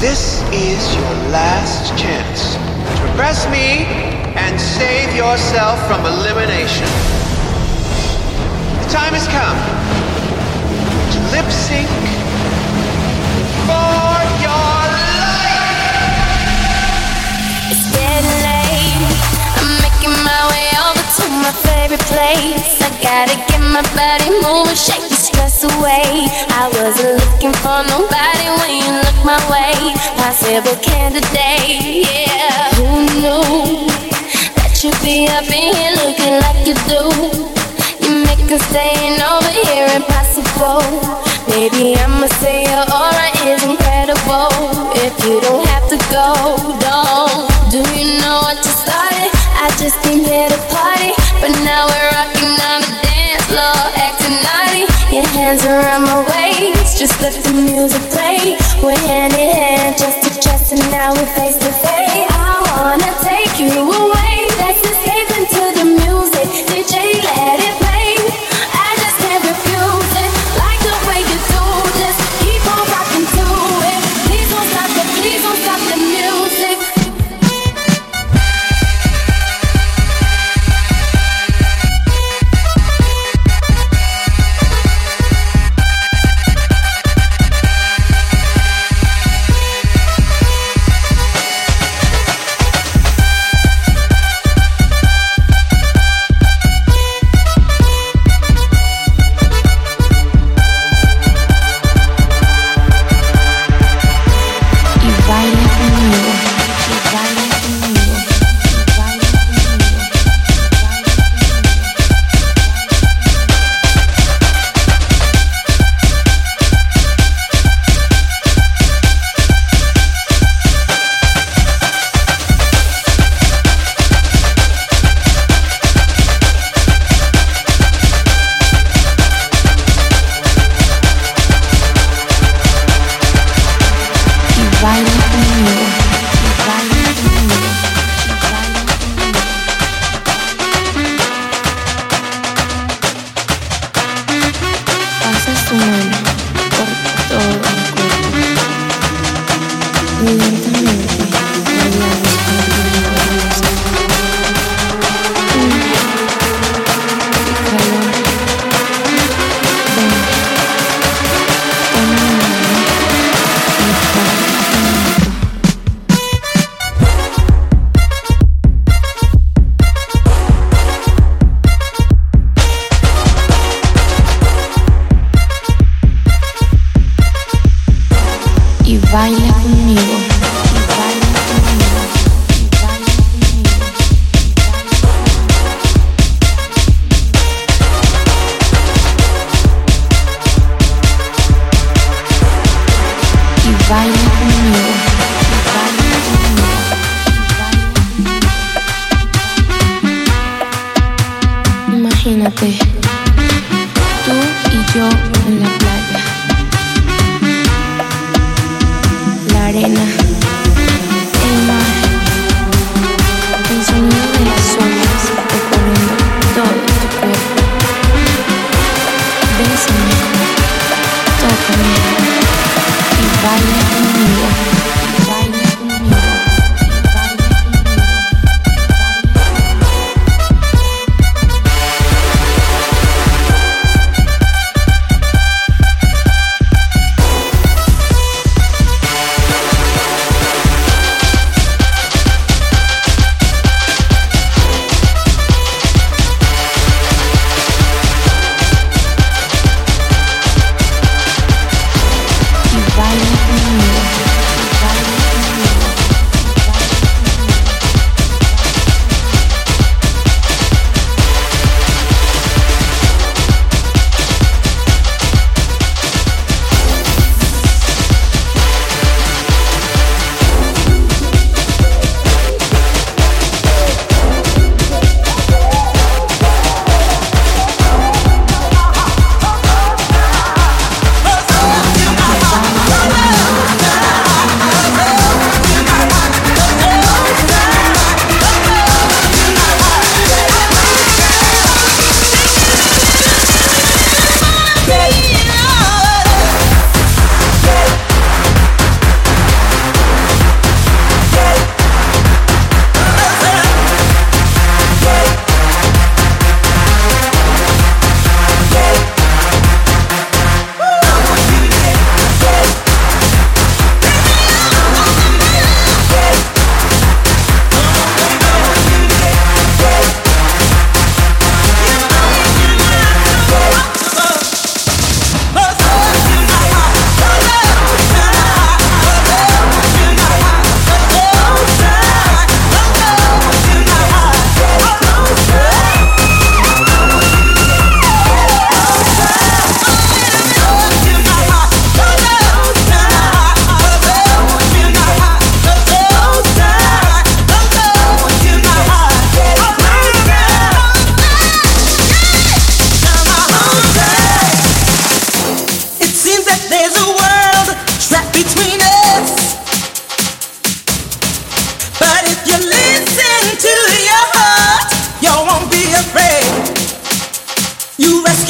This is your last chance to impress me and save yourself from elimination. The time has come to lip sync to my favorite place. I gotta get my body moving, shake the stress away. I wasn't looking for nobody when you look my way. Possible candidate, yeah. Who knew that you'd be up in here looking like you do? You make us staying over here impossible. Maybe I'ma say your aura is incredible. If you don't have to go, don't. Do you know what you started? I just came here to party, but now we're rocking on the dance floor, acting naughty. Your hands around my waist, just let the music play. We're hand in hand, just to chest, and now we're face to face. I wanna take you away,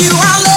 Yeah.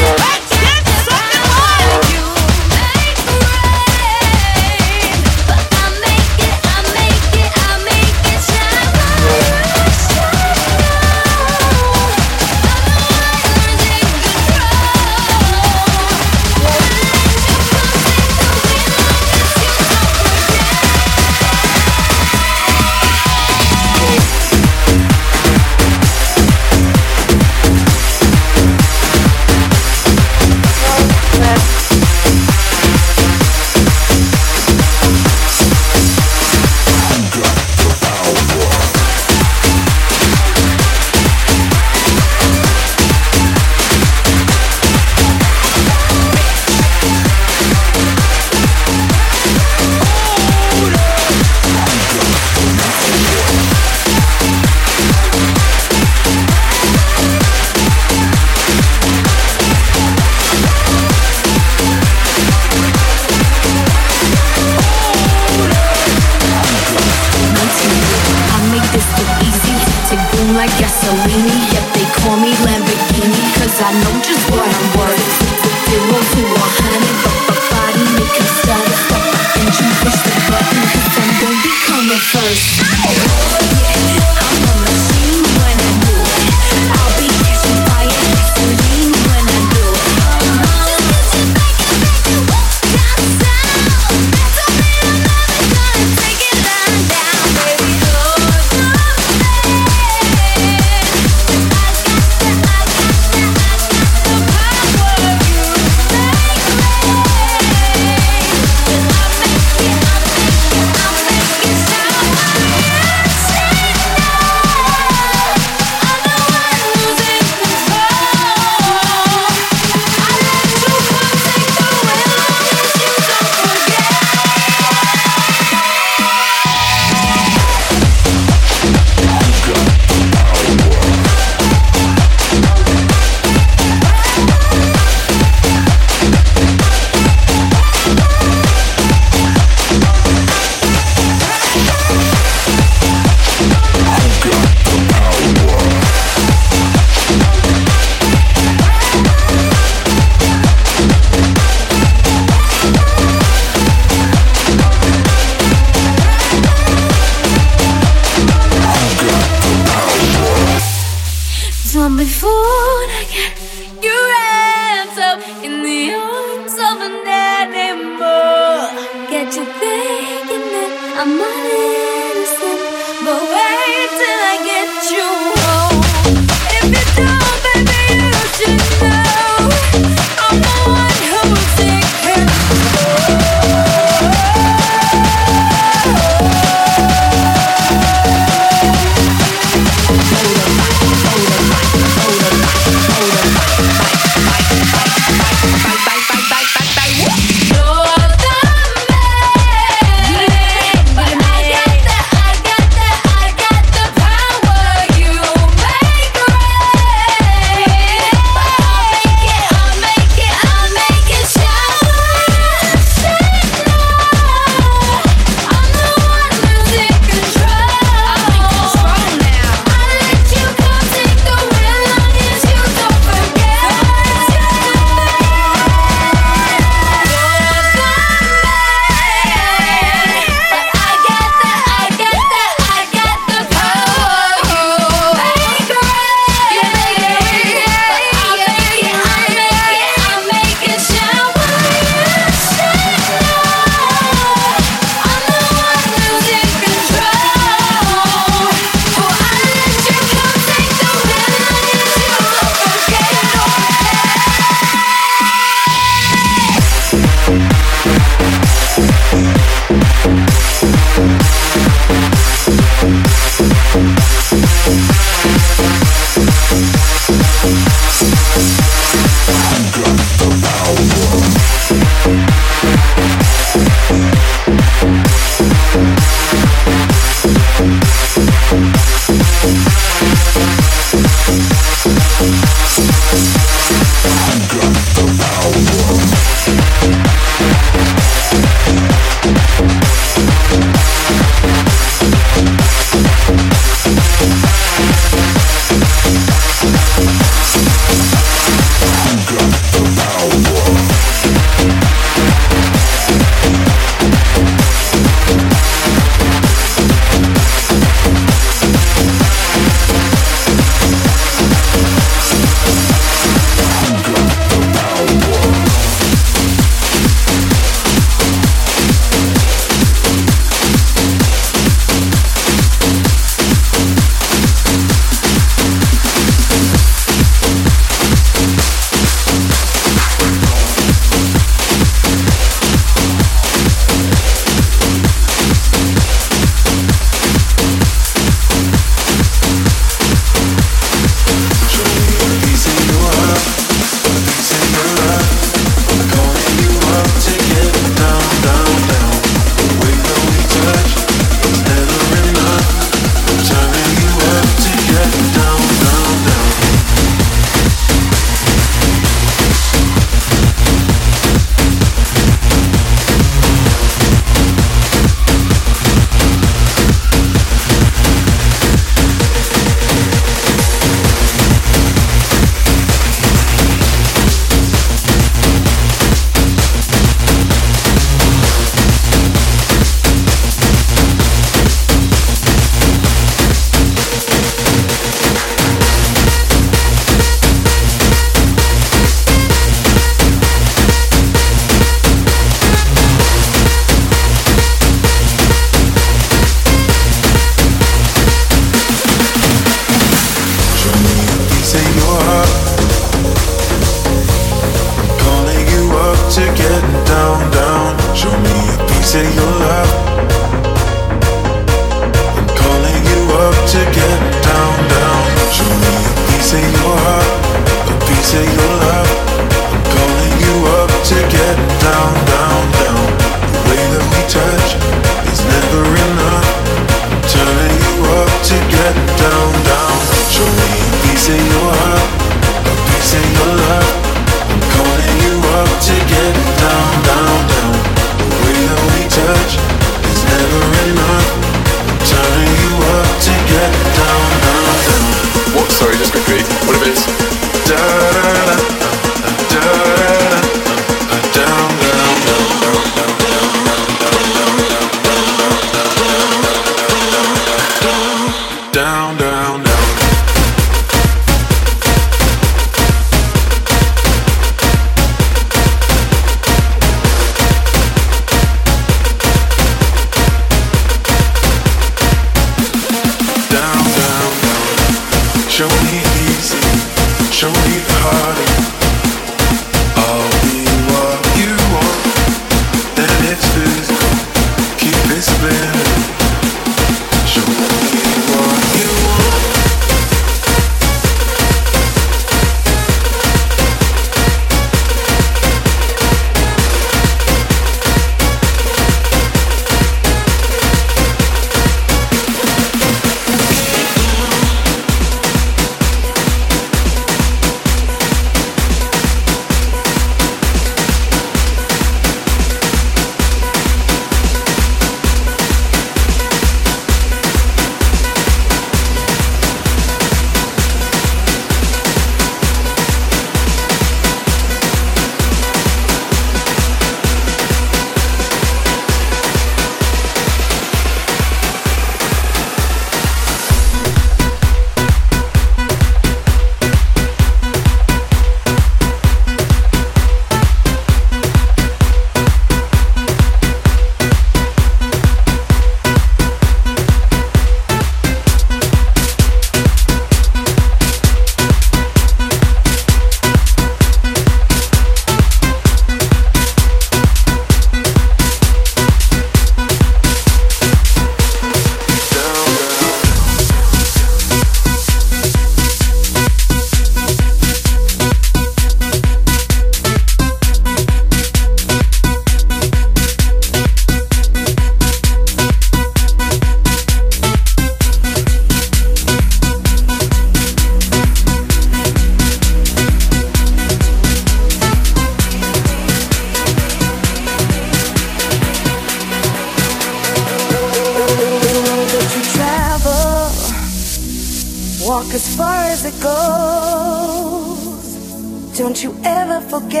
You ever forget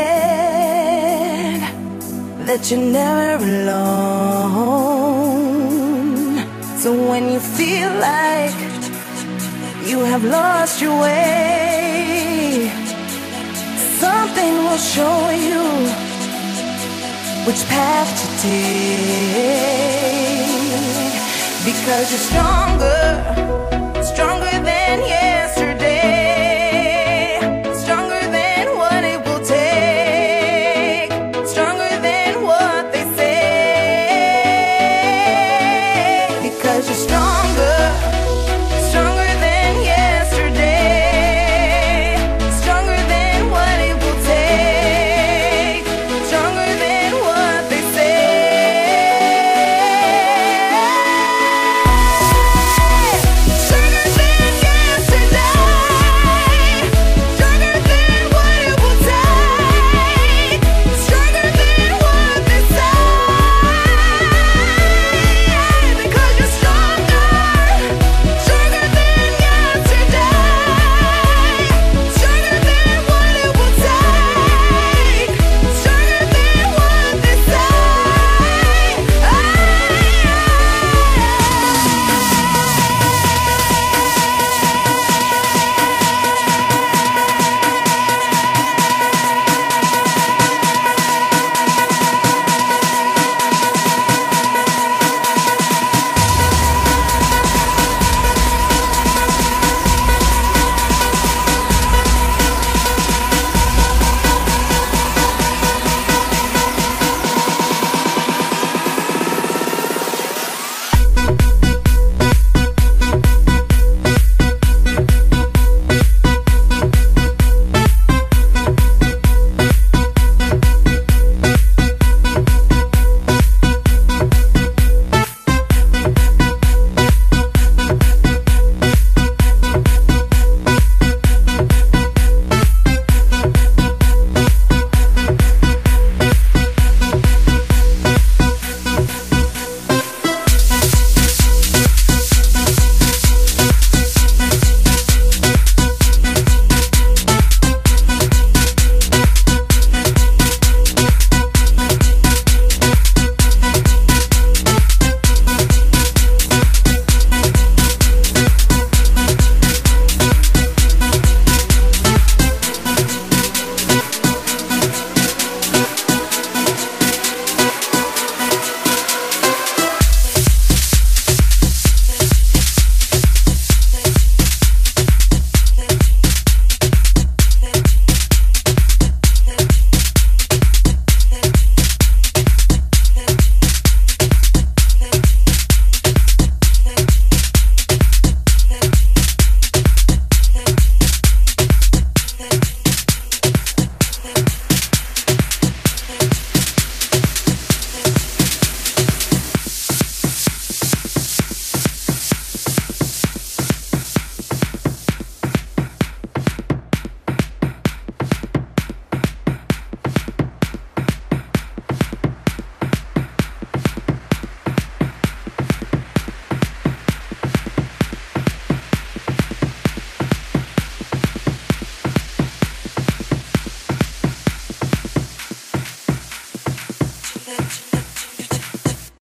that you're never alone. So when you feel like you have lost your way, something will show you which path to take. Because you're stronger, stronger than yeah.